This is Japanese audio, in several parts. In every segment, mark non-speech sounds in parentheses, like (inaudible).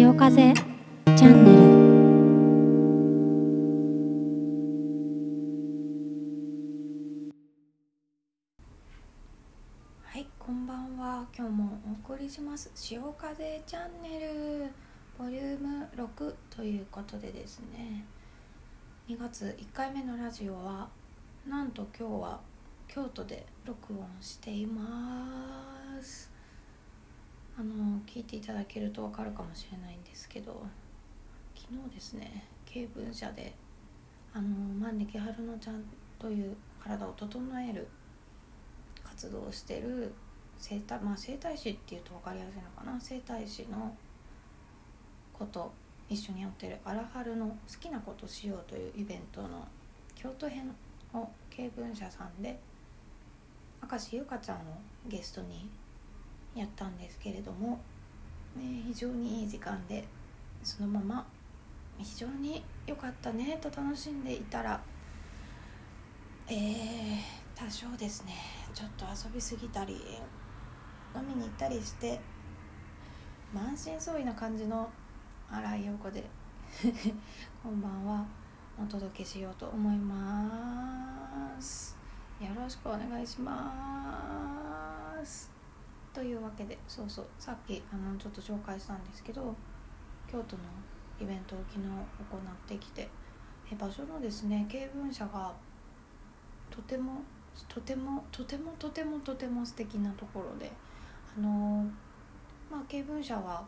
潮風チャンネルはい、こんばんは。今日もお送りします。潮風チャンネルボリューム6ということでですね。2月1回目のラジオはなんと今日は京都で録音しています。あの聞いていただけるとわかるかもしれないんですけど、昨日ですね、経文社であの万力春乃ちゃんという体を整える活動をしてる整体まあ整体師っていうと分かりやすいのかな？整体師のこと一緒にやってるアラハルの好きなことしようというイベントの京都編を経文社さんで明石優香ちゃんをゲストにやったんですけれども、ね、非常にいい時間でそのまま非常に良かったねと楽しんでいたらえー、多少ですねちょっと遊びすぎたり飲みに行ったりして満身創痍な感じの新井陽子で (laughs) こんばんはお届けしようと思います。よろしくお願いします。というわけでそうそうさっきあのちょっと紹介したんですけど京都のイベントを昨日行ってきてえ場所のですね経文社がとてもとてもとてもとてもとても素敵なところであのまあ経文社は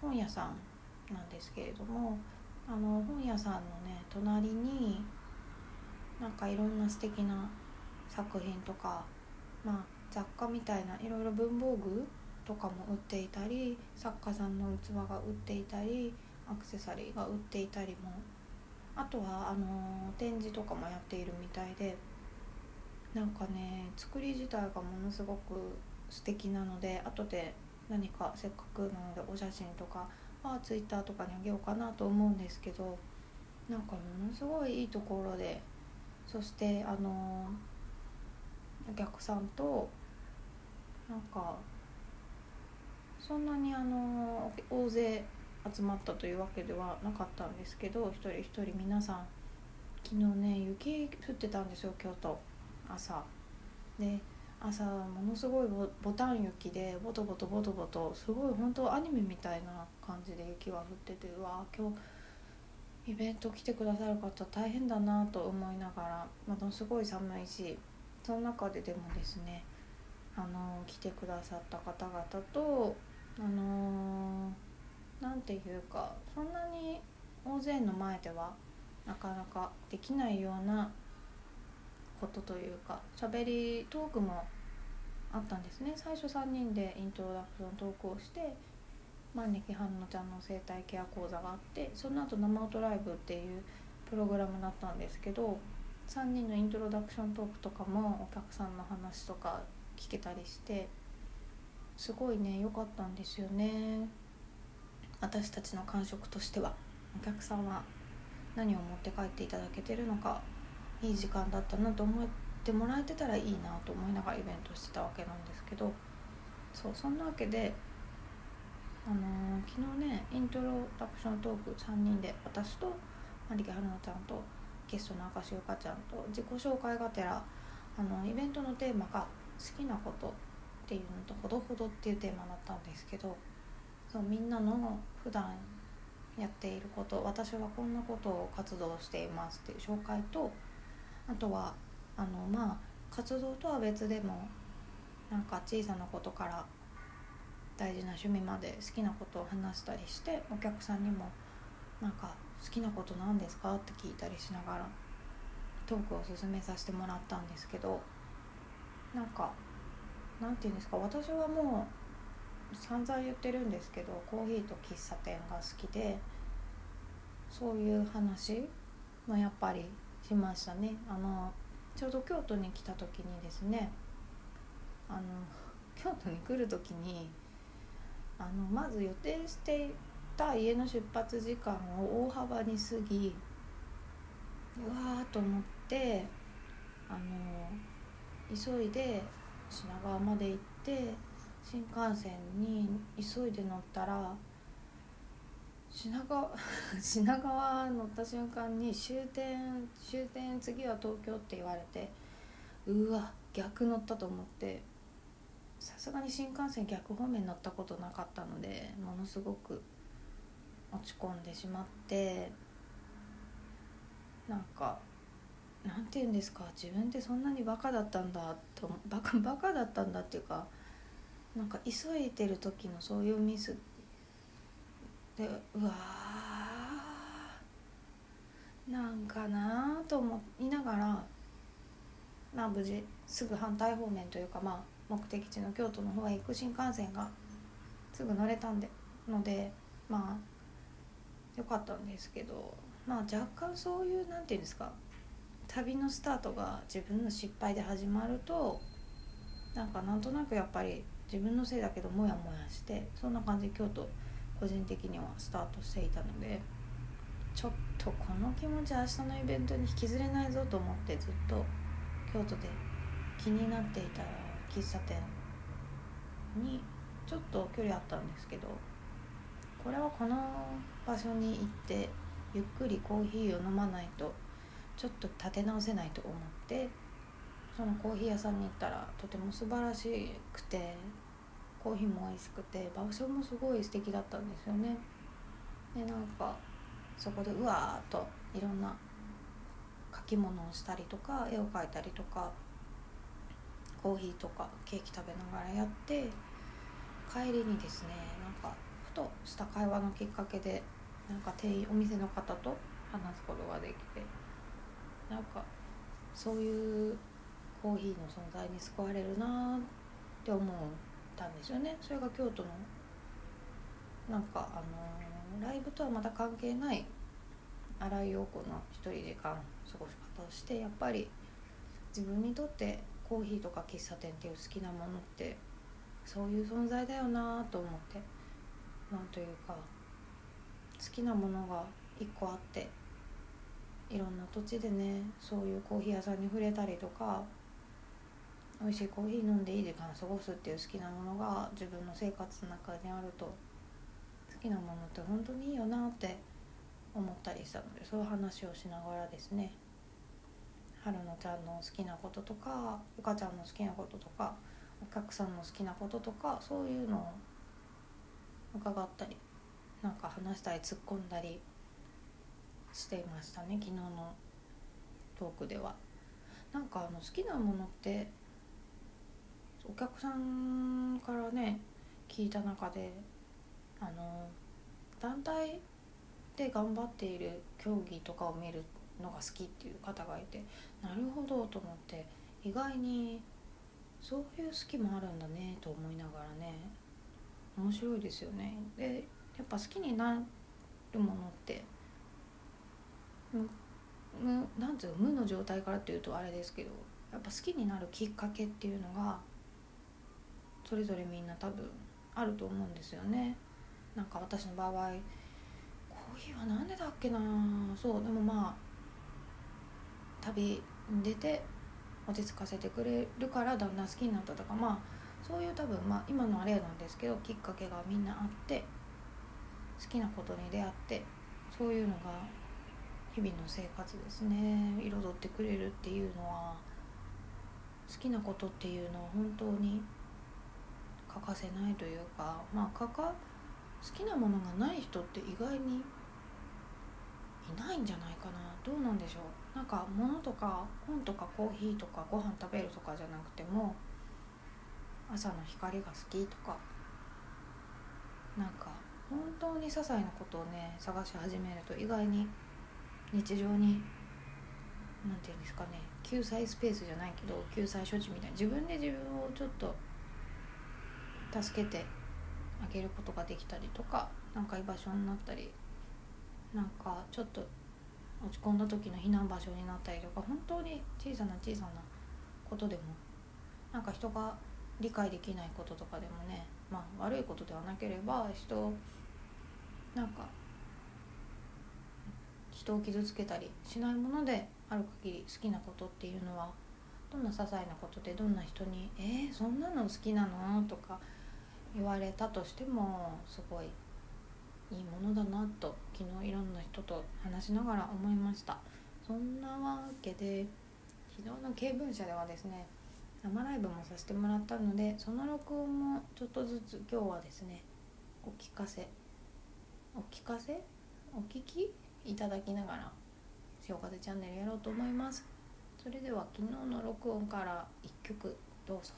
本屋さんなんですけれどもあの本屋さんのね隣になんかいろんな素敵な作品とかまあ雑貨みたいないろいろ文房具とかも売っていたり作家さんの器が売っていたりアクセサリーが売っていたりも。あとはあの展示とかもやっているみたいでなんかね作り自体がものすごく素敵なので後で何かせっかくなのでお写真とかはツイッターとかにあげようかなと思うんですけどなんかものすごいいいところでそしてあのお客さんとなんかそんなにあの大勢集まったというわけではなかったんですけど一人一人皆さん昨日ね雪降ってたんですよ京都。朝。で朝ものすごいボボタン雪でボトボトボトボトすごい本当アニメみたいな感じで雪が降っててうわ今日イベント来てくださる方大変だなと思いながらものすごい寒いしその中ででもですねあの来てくださった方々とあのなんていうかそんなに大勢の前ではなかなかできないようなことというか喋りトークもあったんですね。最初3人でイントロダクショントークをして万力春乃ちゃんの生態ケア講座があってその後生音ライブっていうプログラムだったんですけど3人のイントロダクショントークとかもお客さんの話とか聞けたりしてすごいね良かったんですよね。私たちの感触としては。お客さんは何を持って帰っていただけてるのかいい時間だったなと思ってもらえてたらいいなと思いながらイベントしてたわけなんですけど。そうそんなわけで、あのー昨日ねイントロダクショントーク3人で私とマリケ春乃ちゃんとゲストの明石ゆかちゃんと自己紹介がてらあのイベントのテーマが「きなこと」っていうのと「ほどほど」っていうテーマだったんですけどそうみんなの普段やっていること私はこんなことを活動していますっていう紹介とあとはあのまあ活動とは別でもなんか小さなことから大事な趣味まで好きなことを話したりしてお客さんにもなんか好きなことなんですか？って聞いたりしながらトークを進めさせてもらったんですけどなんかなんていうんですか私はもう散々言ってるんですけどコーヒーと喫茶店が好きでそういう話もやっぱりしましたね。あのちょうど京都に来た時にですねあの京都に来る時にあのまず予定していた家の出発時間を大幅に過ぎうわーと思ってあの急いで品川まで行って新幹線に急いで乗ったら品川 (laughs) 品川乗った瞬間に終点終点次は東京って言われてうわ逆乗ったと思ってさすがに新幹線逆方面乗ったことなかったのでものすごく落ち込んでしまってなんかなんて言うんですか？自分ってそんなにバカだったんだとバカバカだったんだっていうかなんか急いでる時のそういうミスでうわーなんかなと思いながらまあ無事すぐ反対方面というかまあ目的地の京都の方へ行く新幹線がすぐ乗れたんでのでまあよかったんですけどまあ若干そういうなんていうんですか？旅のスタートが自分の失敗で始まるとなんかなんとなくやっぱり自分のせいだけどモヤモヤしてそんな感じで京都個人的にはスタートしていたのでちょっとこの気持ち明日のイベントに引きずれないぞと思ってずっと京都で気になっていた喫茶店にちょっと距離あったんですけどこれはこの場所に行ってゆっくりコーヒーを飲まないとちょっと立て直せないと思ってそのコーヒー屋さんに行ったらとても素晴らしくてコーヒーも美味しくて場所もすごい素敵だったんですよね。でなんかそこでうわーっといろんな書き物をしたりとか絵を描いたりとかコーヒーとかケーキ食べながらやって帰りにですねなんかふとした会話のきっかけでなんか店員お店の方と話すことができてなんかそういうコーヒーの存在に救われるなって思ったんですよね。それが京都のなんかあのライブとはまた関係ない新井陽子の一人時間過ごし方をしてやっぱり自分にとってコーヒーとか喫茶店っていう好きなものってそういう存在だよなと思って。なんというか好きなものが一個あっていろんな土地でねそういうコーヒー屋さんに触れたりとか美味しいコーヒー飲んでいい時間過ごすっていう好きなものが自分の生活の中にあると好きなものって本当にいいよなって思ったりしたのでそういう話をしながらですね春乃ちゃんの好きなこととかゆかちゃんの好きなこととかお客さんの好きなこととかそういうのを伺ったりなんか話したり突っ込んだりしていましたね昨日のトークでは。なんかあの好きなものってお客さんからね聞いた中であの団体で頑張っている競技とかを見るのが好きっていう方がいてなるほどと思って意外にそういう好きもあるんだねと思いながらね面白いですよね。でやっぱ好きになるものって無無なんていう無の状態からっていうとあれですけどやっぱ好きになるきっかけっていうのがそれぞれみんな多分あると思うんですよね。なんか私の場合コーヒーは何でだっけなそうでもまあ旅に出て落ち着かせてくれるからだんだん好きになったとかまあそういう多分まあ今のあれなんですけどきっかけがみんなあって好きなことに出会ってそういうのが日々の生活ですね。彩ってくれるっていうのは好きなことっていうのは本当に欠かせないというかまあかか好きなものがない人って意外にいないんじゃないかな。どうなんでしょう。なんか物とか本とかコーヒーとかご飯食べるとかじゃなくても朝の光が好きとかなんか本当に些細なことをね探し始めると意外に日常に何て言うんですかね救済スペースじゃないけど救済処置みたいな自分で自分をちょっと助けてあげることができたりとかなんか居場所になったりなんかちょっと落ち込んだ時の避難場所になったりとか本当に小さな小さなことでもなんか人が理解できないこととかでもねまあ悪いことではなければ人なんか人を傷つけたりしないものである限り好きなことっていうのはどんな些細なことでどんな人に「えー、そんなの好きなの?」とか言われたとしてもすごいいいものだなと昨日いろんな人と話しながら思いました。そんなわけで昨日の経文社ではですね生ライブもさせてもらったのでその録音もちょっとずつ今日はですねお聞かせお聞かせ？お聞き？いただきながら「潮風チャンネル」やろうと思います。それでは昨日の録音から1曲どうぞ。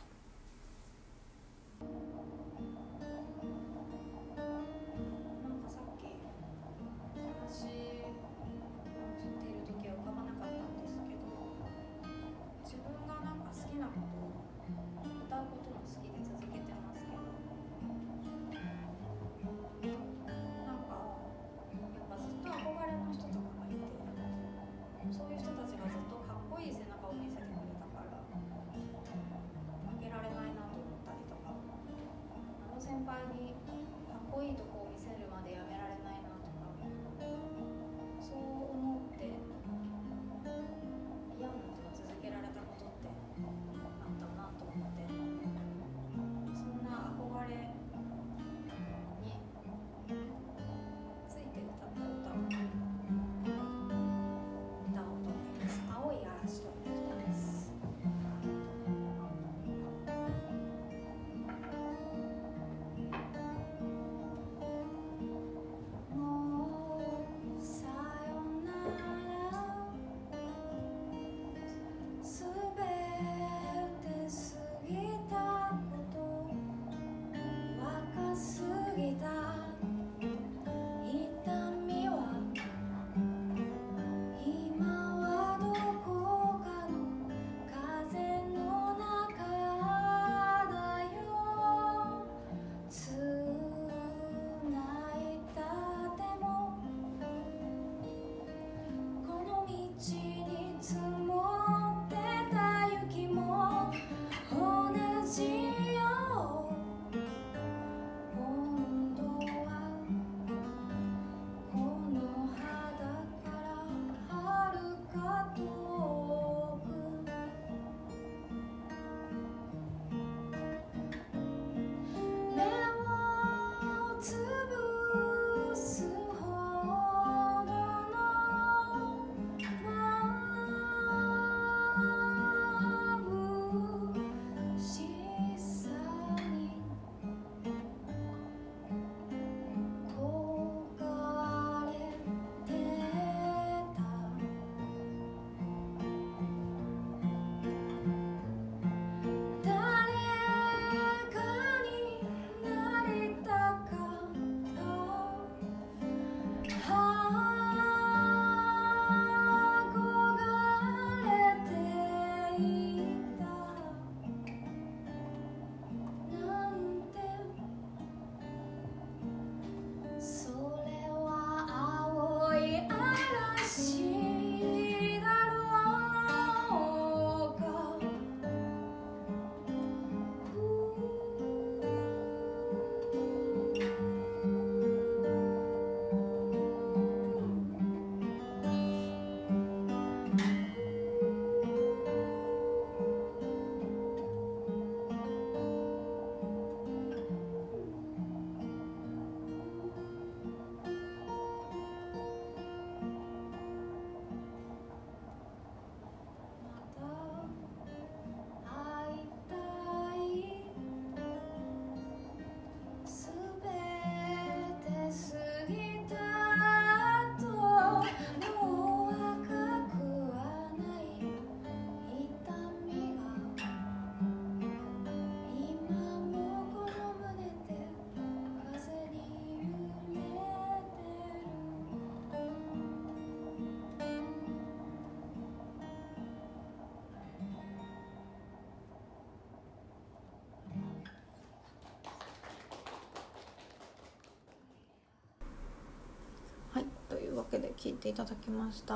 いうわけで聞いていただきました。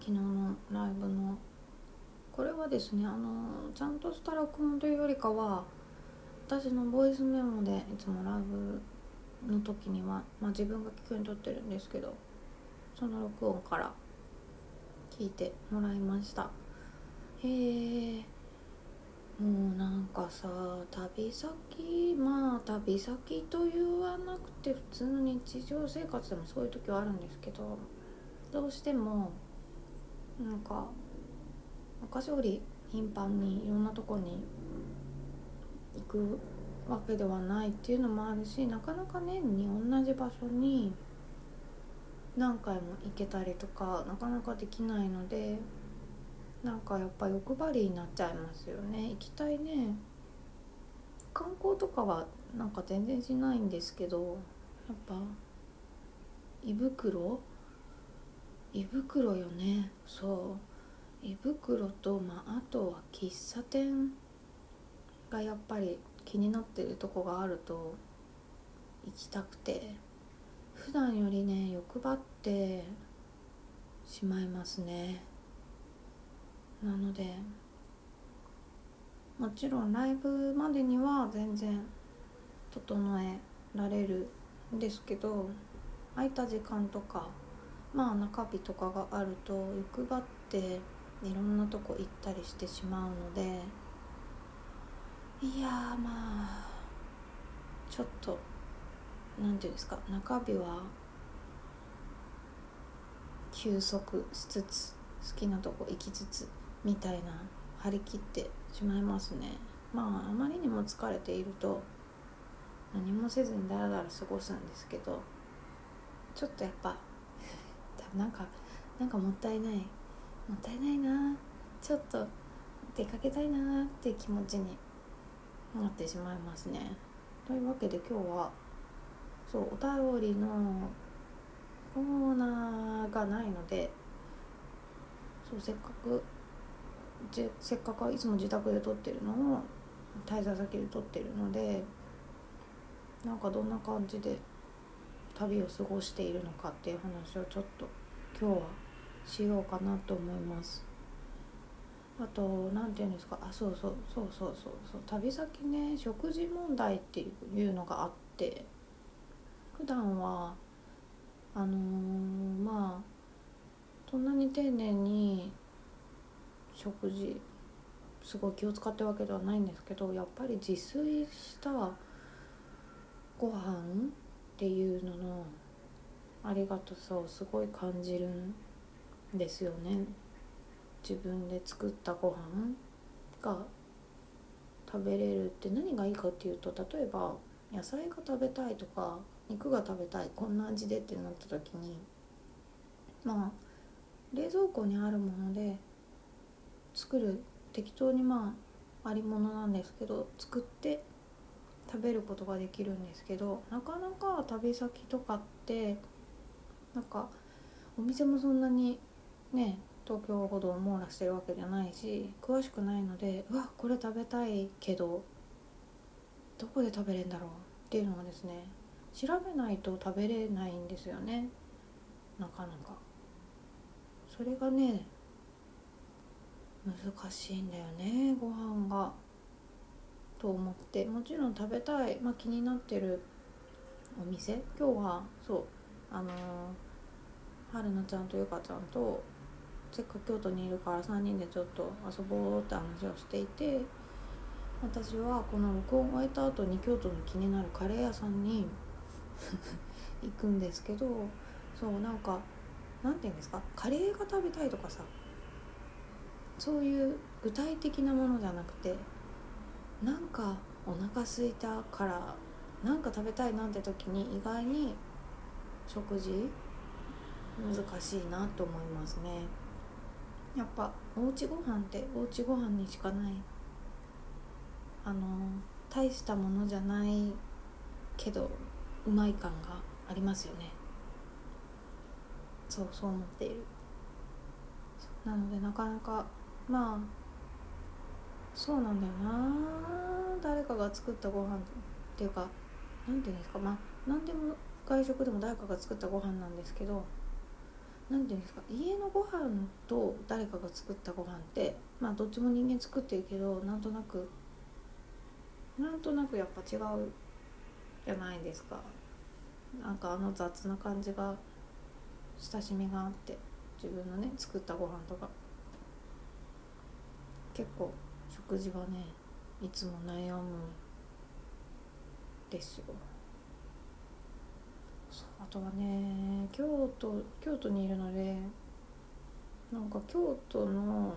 昨日のライブの。これはですねあのちゃんとした録音というよりかは私のボイスメモでいつもライブの時には、まあ、自分が聞くように撮ってるんですけどその録音から聞いてもらいました。へえもうなんかさ旅先まあ旅先と言わなくて普通の日常生活でもそういう時はあるんですけどどうしてもなんか昔より頻繁にいろんなとこに行くわけではないっていうのもあるしなかなか年に同じ場所に何回も行けたりとかなかなかできないのでなんかやっぱ欲張りになっちゃいますよね。行きたいね。観光とかはなんか全然しないんですけどやっぱ胃袋？胃袋よね。そう。胃袋と、まあ、あとは喫茶店がやっぱり気になってるとこがあると行きたくて。普段よりね欲張ってしまいますね。なのでもちろんライブまでには全然整えられるんですけど空いた時間とかまあ中日とかがあると欲張っていろんなとこ行ったりしてしまうのでいやまあちょっと何て言うんですか中日は休息しつつ好きなとこ行きつつみたいな張り切ってしまいますね。まああまりにも疲れていると何もせずにダラダラ過ごすんですけどちょっとやっぱ (laughs) なんかなんかもったいない。もったいないな。ちょっと出かけたいなって気持ちになってしまいますね。というわけで今日はそうお便りのコーナーがないのでそうせっかくじせっかくいつも自宅で撮ってるのを滞在先で撮ってるのでなんかどんな感じで旅を過ごしているのかっていう話をちょっと今日はしようかなと思います。あと何て言うんですか？あそうそうそうそうそうそう。旅先ね食事問題っていうのがあって普段はあのー、まあそんなに丁寧に食事すごい気を使ってるわけではないんですけどやっぱり自炊したご飯っていうののありがたさをすごい感じるんですよね。自分で作ったご飯が食べれるって何がいいかっていうと例えば野菜が食べたいとか肉が食べたいこんな味でってなった時にまあ冷蔵庫にあるもので作る適当にまあありものなんですけど作って食べることができるんですけどなかなか旅先とかってなんかお店もそんなにね東京ほど網羅してるわけじゃないし詳しくないのでうわこれ食べたいけどどこで食べれるんだろう？っていうのがですね調べないと食べれないんですよね。なかなか。それがね難しいんだよねご飯が。と思って。もちろん食べたい、まあ、気になってるお店。今日はそう。あのー、春菜ちゃんとゆかちゃんとせっかく京都にいるから3人でちょっと遊ぼうって話をしていて私はこの録音を終えた後に京都の気になるカレー屋さんに (laughs) 行くんですけどそうなんかなんて言うんですか？カレーが食べたいとかさそういう具体的なものじゃなくてなんかお腹すいたからなんか食べたいなんて時に意外に食事難しいなと思いますね。やっぱおうちご飯っておうちご飯にしかないあの大したものじゃないけどうまい感がありますよね。そうそう思っている。なのでなかなかまあそうなんだよな。誰かが作ったご飯っていうか何て言うんですか。まあ何でも外食でも誰かが作ったご飯なんですけど何て言うんですか。家のご飯と誰かが作ったご飯ってまあどっちも人間作ってるけどなんとなくなんとなくやっぱ違うじゃないですか。なんかあの雑な感じが親しみがあって自分のね作ったご飯とか。結構食事はねいつも悩むですよ。あとはね京都京都にいるのでなんか京都の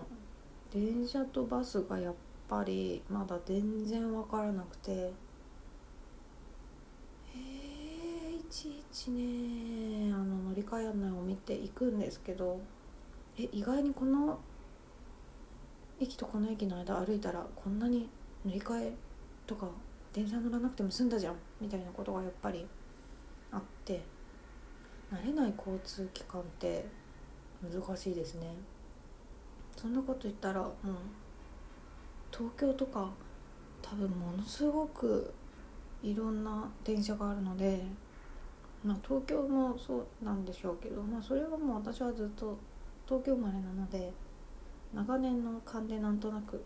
電車とバスがやっぱりまだ全然分からなくてえー、いちいちねあの乗り換え案内を見ていくんですけどえ意外にこの駅とこの駅の間歩いたらこんなに乗り換えとか電車乗らなくても済んだじゃんみたいなことがやっぱりあって慣れない交通機関って難しいですね。そんなこと言ったらもう東京とか多分ものすごくいろんな電車があるのでまあ東京もそうなんでしょうけどまあそれはもう私はずっと東京生まれなので長年の勘でなんとなく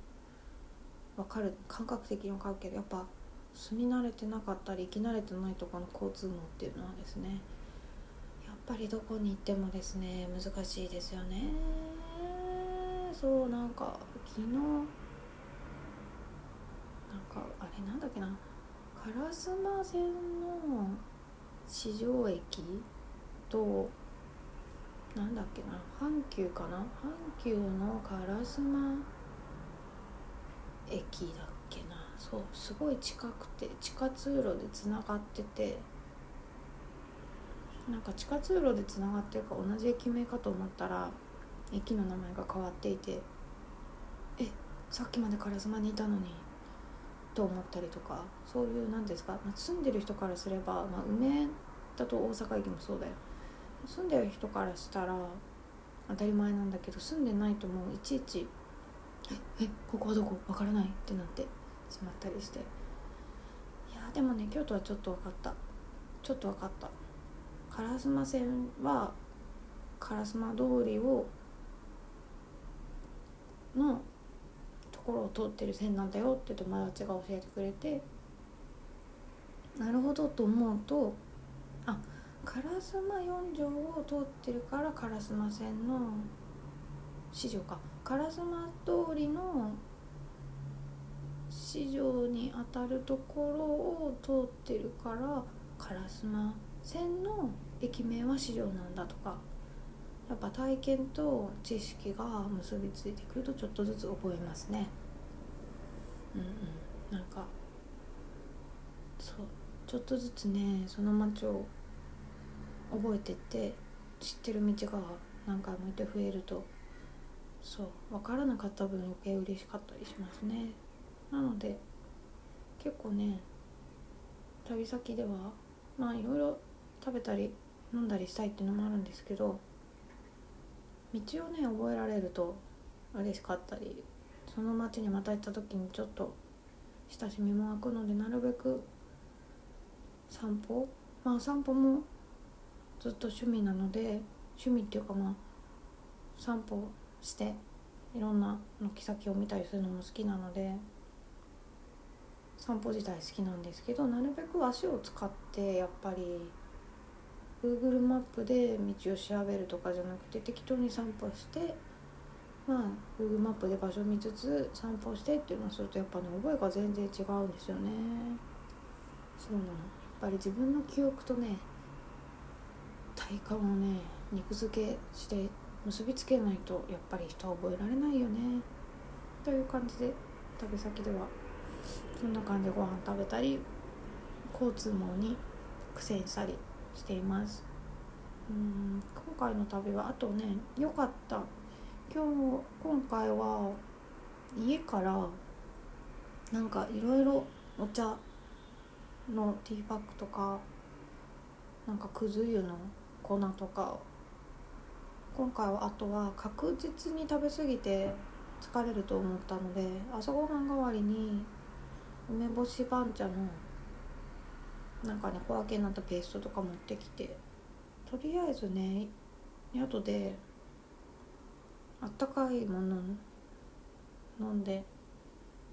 分かる感覚的に分かるけどやっぱ住み慣れてなかったり生き慣れてないとこの交通網っていうのはですねやっぱりどこに行ってもですね難しいですよね。そうなんか昨日なんかあれなんだっけな。烏丸線の四条駅となんだっけな？阪急かな？阪急の烏丸駅だっけな？そうすごい近くて地下通路でつながっててなんか地下通路でつながってるか同じ駅名かと思ったら駅の名前が変わっていてえさっきまで烏丸にいたのにと思ったりとかそういう何ですか、まあ、住んでる人からすれば、まあ、梅だと大阪駅もそうだよ。住んでる人からしたら当たり前なんだけど住んでないともういちいち「ええここはどこ？わからない」ってなってしまったりして。いやでもね京都はちょっと分かった。ちょっと分かった。烏丸線は烏丸通りをのところを通ってる線なんだよって友達が教えてくれて。なるほどと思うと烏丸四条を通ってるから烏丸線の四条か。烏丸通りの四条にあたるところを通ってるから烏丸線の駅名は四条なんだとか。やっぱ体験と知識が結びついてくるとちょっとずつ覚えますね。うんうん。なんかそう。ちょっとずつねその街を覚えてって知ってる道が何回もいて増えるとそう分からなかった分余計嬉しかったりしますね。なので結構ね旅先ではまあいろいろ食べたり飲んだりしたいっていうのもあるんですけど道をね覚えられると嬉しかったりその町にまた行った時にちょっと親しみも湧くのでなるべく散歩まあ散歩もずっと趣味なので趣味っていうかまあ散歩していろんな軒先を見たりするのも好きなので散歩自体好きなんですけどなるべく足を使ってやっぱり Google マップで道を調べるとかじゃなくて適当に散歩してまあ Google マップで場所見つつ散歩してっていうのをするとやっぱね覚えが全然違うんですよね。そうなの。やっぱり自分の記憶とね体感をね。肉付けして結びつけないとやっぱり人は覚えられないよね。という感じで旅先ではそんな感じでご飯食べたり交通網に苦戦したりしています。うん今回の旅はあとね良かった。今日今回は家からなんかいろいろお茶のティーパックとかなんかくず湯の粉とか今回はあとは確実に食べ過ぎて疲れると思ったので朝ごはん代わりに梅干し番茶のなんかね小分けになったペーストとか持ってきてとりあえずね宿であったかいもの飲んで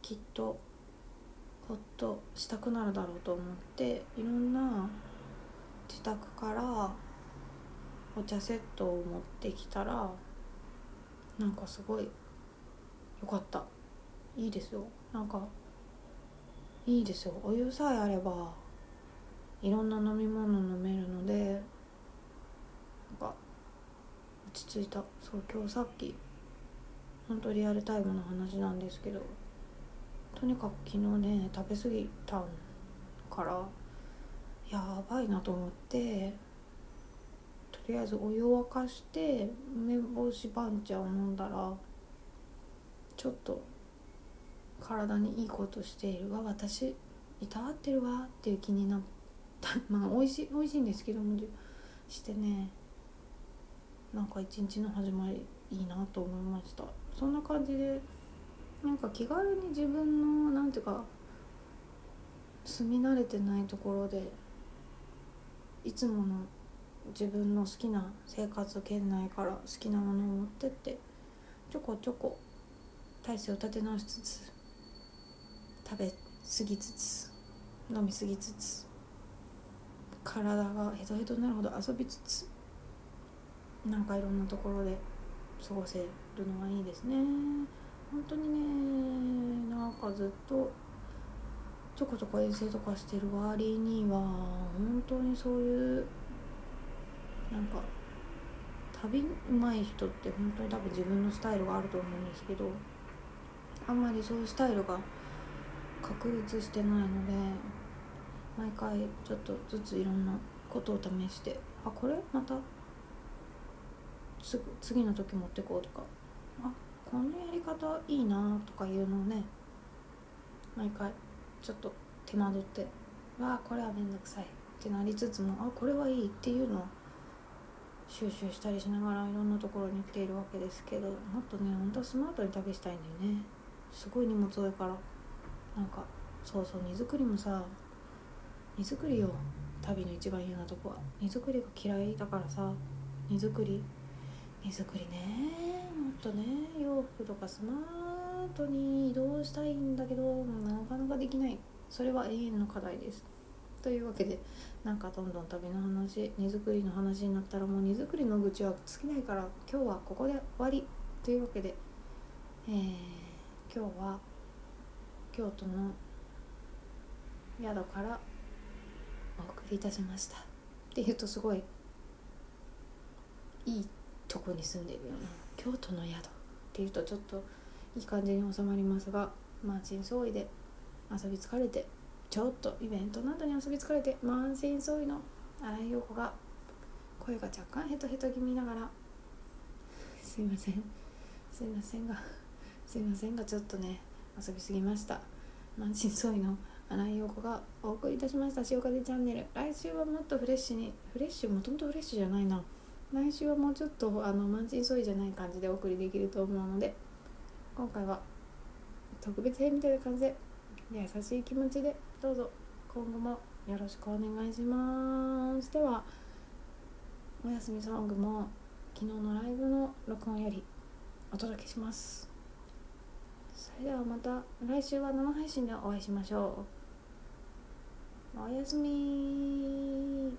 きっとほっとしたくなるだろうと思っていろんな自宅からお茶セットを持ってきたらなんかすごいよかった。いいですよ。なんかいいですよ。お湯さえあればいろんな飲み物飲めるのでなんか落ち着いた。そう今日さっき本当リアルタイムの話なんですけどとにかく昨日ね食べ過ぎたからやばいなと思ってりあえずお湯を沸かして梅干し番茶を飲んだらちょっと体にいいことしているわ私いたわってるわっていう気になった。(laughs) まあ美味しい美味しいんですけどもしてね。なんか一日の始まりいいなと思いました。そんな感じでなんか気軽に自分のなんていうか住み慣れてないところでいつもの自分の好きな生活圏内から好きなものを持ってってちょこちょこ体勢を立て直しつつ食べ過ぎつつ飲み過ぎつつ体がヘトヘトになるほど遊びつつなんかいろんなところで過ごせるのがいいですね。本当にねなんかずっとちょこちょこ遠征とかしてる割には本当にそういうなんか旅うまい人って本当に多分自分のスタイルがあると思うんですけどあんまりそういうスタイルが確立してないので毎回ちょっとずついろんなことを試してあこれ？また？次の時持ってこうとかあこのやり方いいなとかいうのをね毎回ちょっと手間取ってわあこれは面倒くさいってなりつつもあこれはいいっていうのを収集したりしながらいろんなところに行っているわけですけどもっとねほんとスマートに旅したいんだよね。すごい荷物多いから。なんかそうそう荷造りもさ荷造りよ旅の一番嫌なとこ。は荷造りが嫌いだからさ。荷造り。荷造りね。もっとね洋服とかスマートに移動したいんだけどなかなかできない。それは永遠の課題です。というわけでなんかどんどん旅の話荷造りの話になったらもう荷造りの愚痴は尽きないから今日はここで終わりというわけで、えー、今日は京都の宿からお送りいたしました。っていうとすごいいいとこに住んでるような京都の宿っていうとちょっといい感じに収まりますが満身創痍で遊び疲れてちょっとイベントなどに遊び疲れて満身創痍の新井陽子が声が若干ヘトヘト気味ながら。すいません。すいませんが (laughs) すいませんがちょっとね遊びすぎました。満身創痍の新井陽子がお送りいたしました。塩風チャンネル。来週はもっとフレッシュにフレッシュもともとフレッシュじゃないな。来週はもうちょっとあの満身創痍じゃない感じでお送りできると思うので今回は特別編みたいな感じで優しい気持ちでどうぞ今後もよろしくお願いします。ではおやすみソングも昨日のライブの録音よりお届けします。それではまた来週は生配信でお会いしましょう。おやすみ